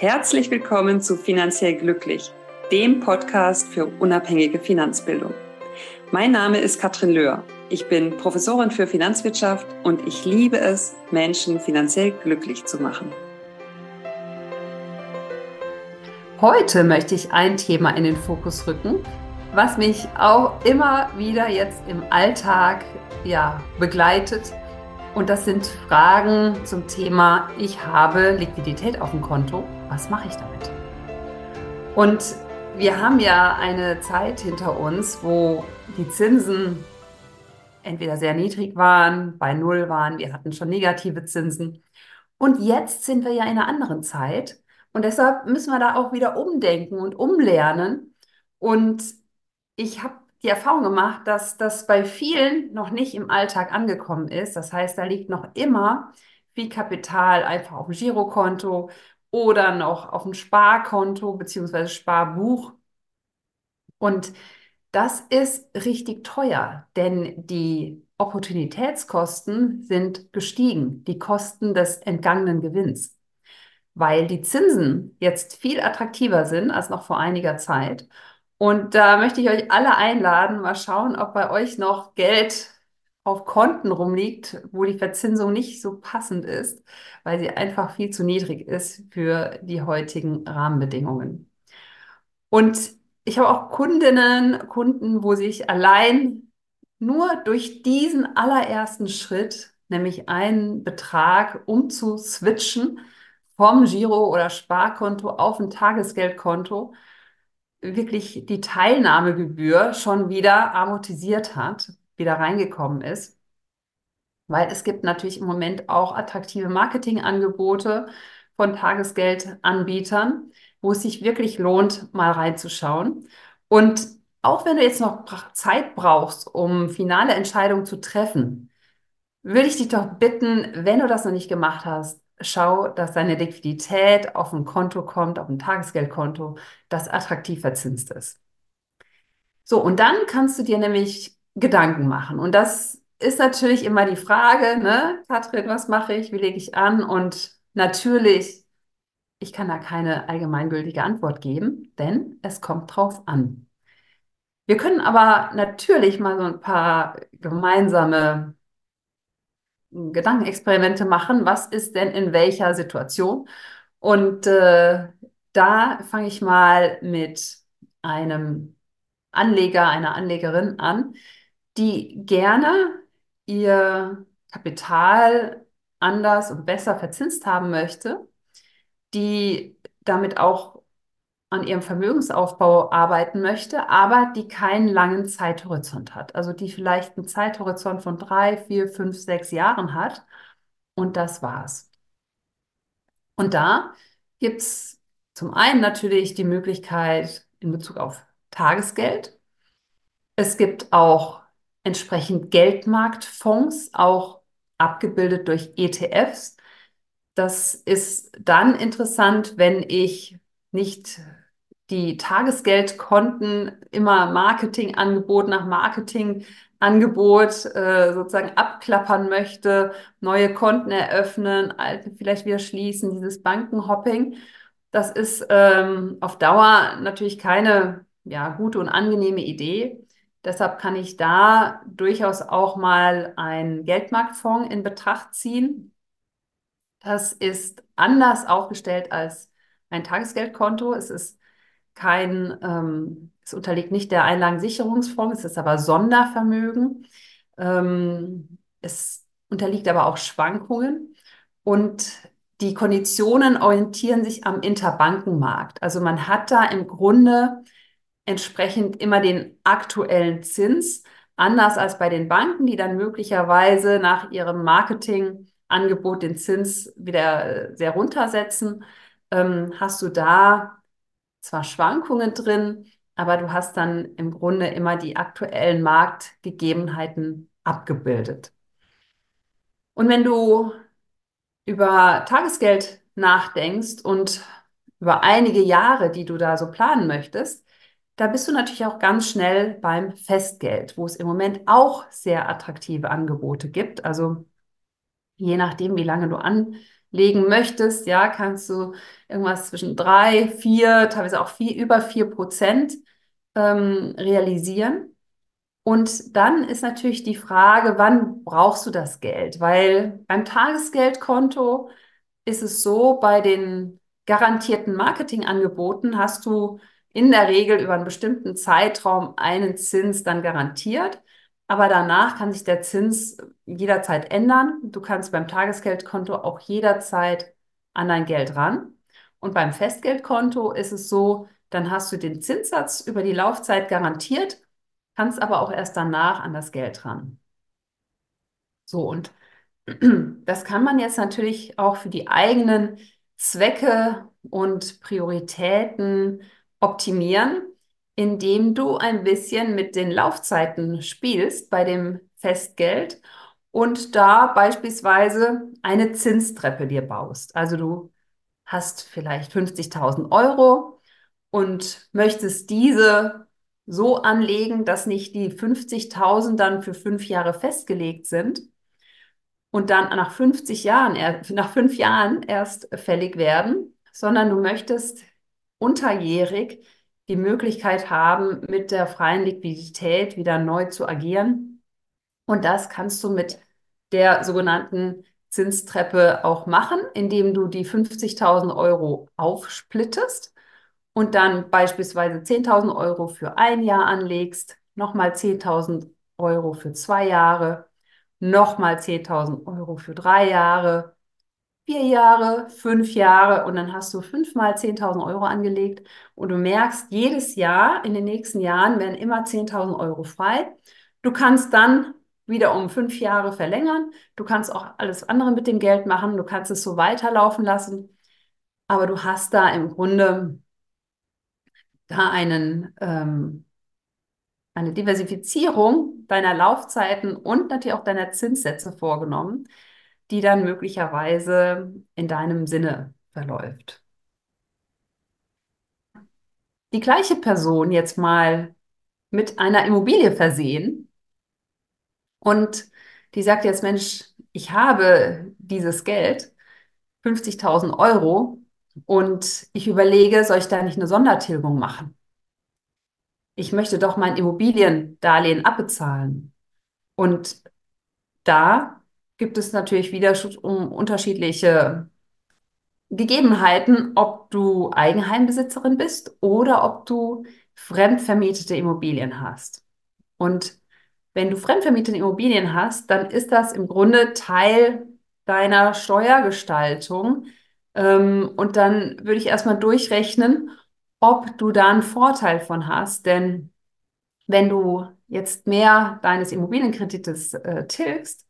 Herzlich willkommen zu Finanziell Glücklich, dem Podcast für unabhängige Finanzbildung. Mein Name ist Katrin Löhr. Ich bin Professorin für Finanzwirtschaft und ich liebe es, Menschen finanziell glücklich zu machen. Heute möchte ich ein Thema in den Fokus rücken, was mich auch immer wieder jetzt im Alltag ja, begleitet. Und das sind Fragen zum Thema, ich habe Liquidität auf dem Konto was mache ich damit? Und wir haben ja eine Zeit hinter uns, wo die Zinsen entweder sehr niedrig waren, bei Null waren, wir hatten schon negative Zinsen. Und jetzt sind wir ja in einer anderen Zeit. Und deshalb müssen wir da auch wieder umdenken und umlernen. Und ich habe die Erfahrung gemacht, dass das bei vielen noch nicht im Alltag angekommen ist. Das heißt, da liegt noch immer viel Kapital einfach auf dem Girokonto oder noch auf dem Sparkonto bzw. Sparbuch. Und das ist richtig teuer, denn die Opportunitätskosten sind gestiegen, die Kosten des entgangenen Gewinns, weil die Zinsen jetzt viel attraktiver sind als noch vor einiger Zeit. Und da möchte ich euch alle einladen, mal schauen, ob bei euch noch Geld auf Konten rumliegt, wo die Verzinsung nicht so passend ist, weil sie einfach viel zu niedrig ist für die heutigen Rahmenbedingungen. Und ich habe auch Kundinnen, Kunden, wo sich allein nur durch diesen allerersten Schritt, nämlich einen Betrag umzuswitchen vom Giro- oder Sparkonto auf ein Tagesgeldkonto, wirklich die Teilnahmegebühr schon wieder amortisiert hat wieder reingekommen ist. Weil es gibt natürlich im Moment auch attraktive Marketingangebote von Tagesgeldanbietern, wo es sich wirklich lohnt, mal reinzuschauen. Und auch wenn du jetzt noch Zeit brauchst, um finale Entscheidungen zu treffen, würde ich dich doch bitten, wenn du das noch nicht gemacht hast, schau, dass deine Liquidität auf ein Konto kommt, auf ein Tagesgeldkonto, das attraktiv verzinst ist. So, und dann kannst du dir nämlich Gedanken machen. Und das ist natürlich immer die Frage, ne, Katrin, was mache ich, wie lege ich an? Und natürlich, ich kann da keine allgemeingültige Antwort geben, denn es kommt drauf an. Wir können aber natürlich mal so ein paar gemeinsame Gedankenexperimente machen. Was ist denn in welcher Situation? Und äh, da fange ich mal mit einem Anleger, einer Anlegerin an, die gerne ihr Kapital anders und besser verzinst haben möchte, die damit auch an ihrem Vermögensaufbau arbeiten möchte, aber die keinen langen Zeithorizont hat. Also die vielleicht einen Zeithorizont von drei, vier, fünf, sechs Jahren hat. Und das war's. Und da gibt es zum einen natürlich die Möglichkeit in Bezug auf Tagesgeld. Es gibt auch entsprechend Geldmarktfonds, auch abgebildet durch ETFs. Das ist dann interessant, wenn ich nicht die Tagesgeldkonten immer Marketingangebot nach Marketingangebot äh, sozusagen abklappern möchte, neue Konten eröffnen, alte vielleicht wieder schließen, dieses Bankenhopping. Das ist ähm, auf Dauer natürlich keine ja, gute und angenehme Idee. Deshalb kann ich da durchaus auch mal einen Geldmarktfonds in Betracht ziehen. Das ist anders aufgestellt als ein Tagesgeldkonto. Es ist kein, ähm, es unterliegt nicht der Einlagensicherungsfonds, es ist aber Sondervermögen. Ähm, es unterliegt aber auch Schwankungen und die Konditionen orientieren sich am Interbankenmarkt. Also man hat da im Grunde entsprechend immer den aktuellen Zins, anders als bei den Banken, die dann möglicherweise nach ihrem Marketingangebot den Zins wieder äh, sehr runtersetzen, ähm, hast du da zwar Schwankungen drin, aber du hast dann im Grunde immer die aktuellen Marktgegebenheiten abgebildet. Und wenn du über Tagesgeld nachdenkst und über einige Jahre, die du da so planen möchtest, da bist du natürlich auch ganz schnell beim Festgeld, wo es im Moment auch sehr attraktive Angebote gibt. Also je nachdem, wie lange du legen möchtest, ja, kannst du irgendwas zwischen drei, vier, teilweise auch viel über vier Prozent ähm, realisieren. Und dann ist natürlich die Frage, wann brauchst du das Geld? Weil beim Tagesgeldkonto ist es so, bei den garantierten Marketingangeboten hast du in der Regel über einen bestimmten Zeitraum einen Zins dann garantiert. Aber danach kann sich der Zins jederzeit ändern. Du kannst beim Tagesgeldkonto auch jederzeit an dein Geld ran. Und beim Festgeldkonto ist es so, dann hast du den Zinssatz über die Laufzeit garantiert, kannst aber auch erst danach an das Geld ran. So, und das kann man jetzt natürlich auch für die eigenen Zwecke und Prioritäten optimieren, indem du ein bisschen mit den Laufzeiten spielst bei dem Festgeld und da beispielsweise eine Zinstreppe dir baust. Also du hast vielleicht 50.000 Euro und möchtest diese so anlegen, dass nicht die 50.000 dann für fünf Jahre festgelegt sind und dann nach 50 Jahren, nach fünf Jahren erst fällig werden, sondern du möchtest unterjährig die Möglichkeit haben, mit der freien Liquidität wieder neu zu agieren. Und das kannst du mit der sogenannten Zinstreppe auch machen, indem du die 50.000 Euro aufsplittest und dann beispielsweise 10.000 Euro für ein Jahr anlegst, nochmal 10.000 Euro für zwei Jahre, nochmal 10.000 Euro für drei Jahre, vier Jahre, fünf Jahre und dann hast du fünfmal 10.000 Euro angelegt und du merkst, jedes Jahr in den nächsten Jahren werden immer 10.000 Euro frei. Du kannst dann wieder um fünf Jahre verlängern. Du kannst auch alles andere mit dem Geld machen. Du kannst es so weiterlaufen lassen. Aber du hast da im Grunde da einen, ähm, eine Diversifizierung deiner Laufzeiten und natürlich auch deiner Zinssätze vorgenommen, die dann möglicherweise in deinem Sinne verläuft. Die gleiche Person jetzt mal mit einer Immobilie versehen und die sagt jetzt, Mensch, ich habe dieses Geld, 50.000 Euro, und ich überlege, soll ich da nicht eine Sondertilgung machen? Ich möchte doch mein Immobiliendarlehen abbezahlen. Und da gibt es natürlich wieder unterschiedliche Gegebenheiten, ob du Eigenheimbesitzerin bist oder ob du fremdvermietete Immobilien hast. Und wenn du fremdvermietete Immobilien hast, dann ist das im Grunde Teil deiner Steuergestaltung. Ähm, und dann würde ich erstmal durchrechnen, ob du da einen Vorteil von hast. Denn wenn du jetzt mehr deines Immobilienkredites äh, tilgst,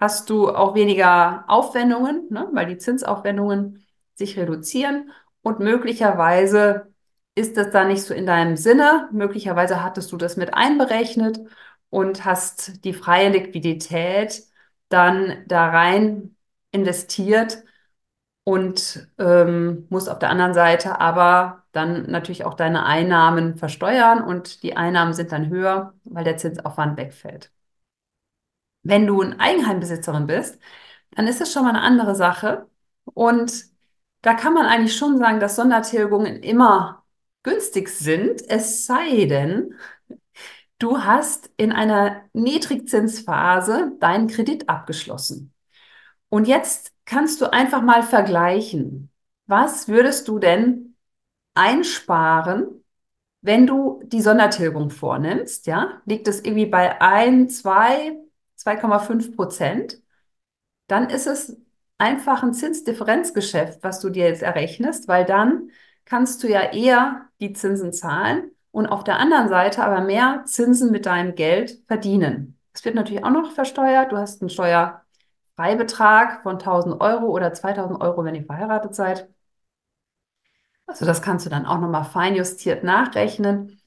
hast du auch weniger Aufwendungen, ne, weil die Zinsaufwendungen sich reduzieren und möglicherweise ist das dann nicht so in deinem Sinne. Möglicherweise hattest du das mit einberechnet und hast die freie Liquidität dann da rein investiert und ähm, musst auf der anderen Seite aber dann natürlich auch deine Einnahmen versteuern und die Einnahmen sind dann höher, weil der Zinsaufwand wegfällt. Wenn du ein Eigenheimbesitzerin bist, dann ist es schon mal eine andere Sache und da kann man eigentlich schon sagen, dass Sondertilgungen immer günstig sind, es sei denn, du hast in einer Niedrigzinsphase deinen Kredit abgeschlossen. Und jetzt kannst du einfach mal vergleichen. Was würdest du denn einsparen, wenn du die Sondertilgung vornimmst? Ja, liegt es irgendwie bei 1, 2, 2,5 Prozent? Dann ist es einfach ein Zinsdifferenzgeschäft, was du dir jetzt errechnest, weil dann kannst du ja eher die Zinsen zahlen und auf der anderen Seite aber mehr Zinsen mit deinem Geld verdienen. Es wird natürlich auch noch versteuert. Du hast einen Steuer Freibetrag von 1000 Euro oder 2000 Euro, wenn ihr verheiratet seid. Also das kannst du dann auch nochmal feinjustiert nachrechnen.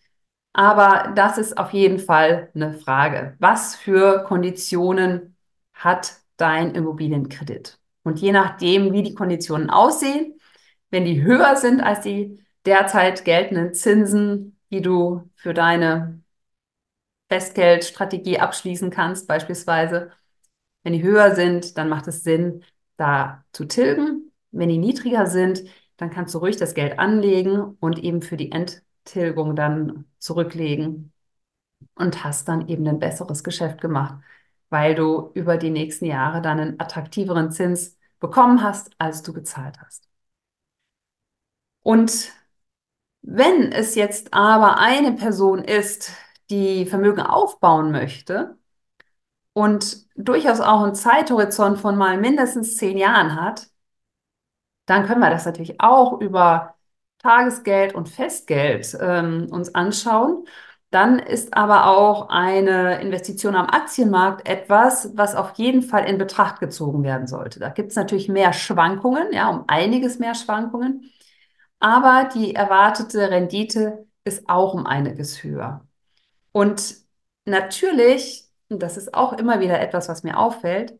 Aber das ist auf jeden Fall eine Frage. Was für Konditionen hat dein Immobilienkredit? Und je nachdem, wie die Konditionen aussehen, wenn die höher sind als die derzeit geltenden Zinsen, die du für deine Festgeldstrategie abschließen kannst, beispielsweise, wenn die höher sind, dann macht es Sinn, da zu tilgen. Wenn die niedriger sind, dann kannst du ruhig das Geld anlegen und eben für die Endtilgung dann zurücklegen und hast dann eben ein besseres Geschäft gemacht, weil du über die nächsten Jahre dann einen attraktiveren Zins bekommen hast, als du gezahlt hast. Und wenn es jetzt aber eine Person ist, die Vermögen aufbauen möchte und durchaus auch einen Zeithorizont von mal mindestens zehn Jahren hat, dann können wir das natürlich auch über Tagesgeld und Festgeld ähm, uns anschauen. Dann ist aber auch eine Investition am Aktienmarkt etwas, was auf jeden Fall in Betracht gezogen werden sollte. Da gibt es natürlich mehr Schwankungen, ja, um einiges mehr Schwankungen. Aber die erwartete Rendite ist auch um einiges höher. Und natürlich, und das ist auch immer wieder etwas, was mir auffällt,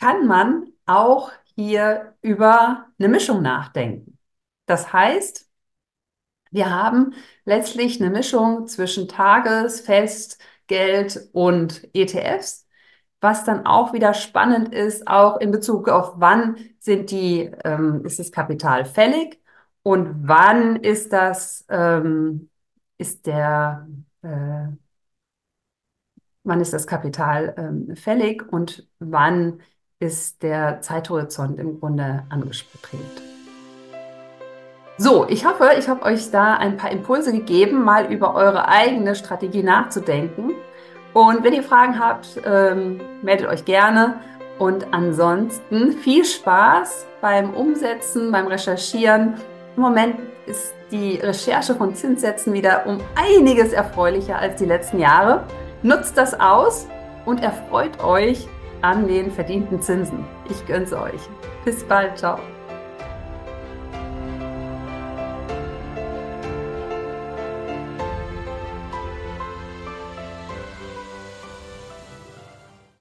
kann man auch hier über eine Mischung nachdenken. Das heißt, wir haben letztlich eine Mischung zwischen Tages-, Festgeld und ETFs, was dann auch wieder spannend ist, auch in Bezug auf wann sind die, ähm, ist das Kapital fällig und wann ist das, ähm, ist der, äh, wann ist das Kapital ähm, fällig und wann ist der Zeithorizont im Grunde angestrebt. So, ich hoffe, ich habe euch da ein paar Impulse gegeben, mal über eure eigene Strategie nachzudenken. Und wenn ihr Fragen habt, ähm, meldet euch gerne. Und ansonsten viel Spaß beim Umsetzen, beim Recherchieren. Im Moment ist die Recherche von Zinssätzen wieder um einiges erfreulicher als die letzten Jahre. Nutzt das aus und erfreut euch an den verdienten Zinsen. Ich gönn's euch. Bis bald, ciao.